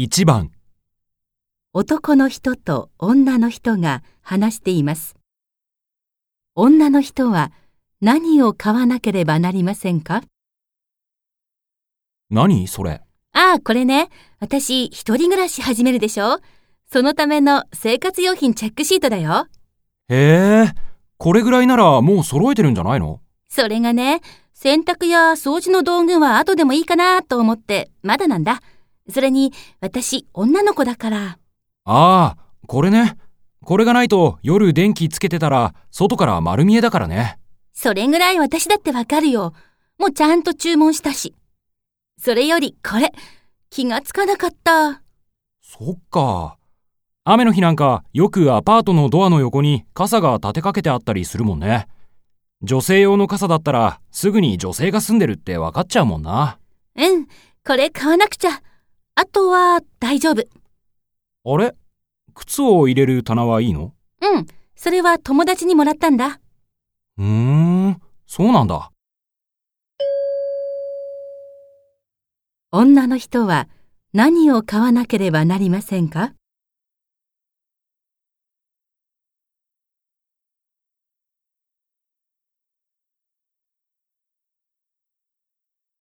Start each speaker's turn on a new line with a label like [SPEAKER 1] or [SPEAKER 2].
[SPEAKER 1] 1番、
[SPEAKER 2] 男の人と女の人が話しています。女の人は何を買わなければなりませんか？
[SPEAKER 1] 何それ？
[SPEAKER 2] ああ、これね。私、一人暮らし始めるでしょ？そのための生活用品チェックシートだよ。
[SPEAKER 1] へえ、これぐらいならもう揃えてるんじゃないの？
[SPEAKER 2] それがね、洗濯や掃除の道具は後でもいいかなと思って、まだなんだ。それに、私、女の子だから。
[SPEAKER 1] ああ、これね。これがないと夜電気つけてたら外から丸見えだからね。
[SPEAKER 2] それぐらい私だってわかるよ。もうちゃんと注文したし。それより、これ、気がつかなかった。
[SPEAKER 1] そっか。雨の日なんかよくアパートのドアの横に傘が立てかけてあったりするもんね。女性用の傘だったらすぐに女性が住んでるって分かっちゃうもんな。
[SPEAKER 2] うん、これ買わなくちゃ。あとは、大丈夫。
[SPEAKER 1] あれ？靴を入れる棚はいいの？
[SPEAKER 2] うん、それは友達にもらったんだ。
[SPEAKER 1] うーん、そうなんだ。
[SPEAKER 2] 女の人は何を買わなければなりませんか？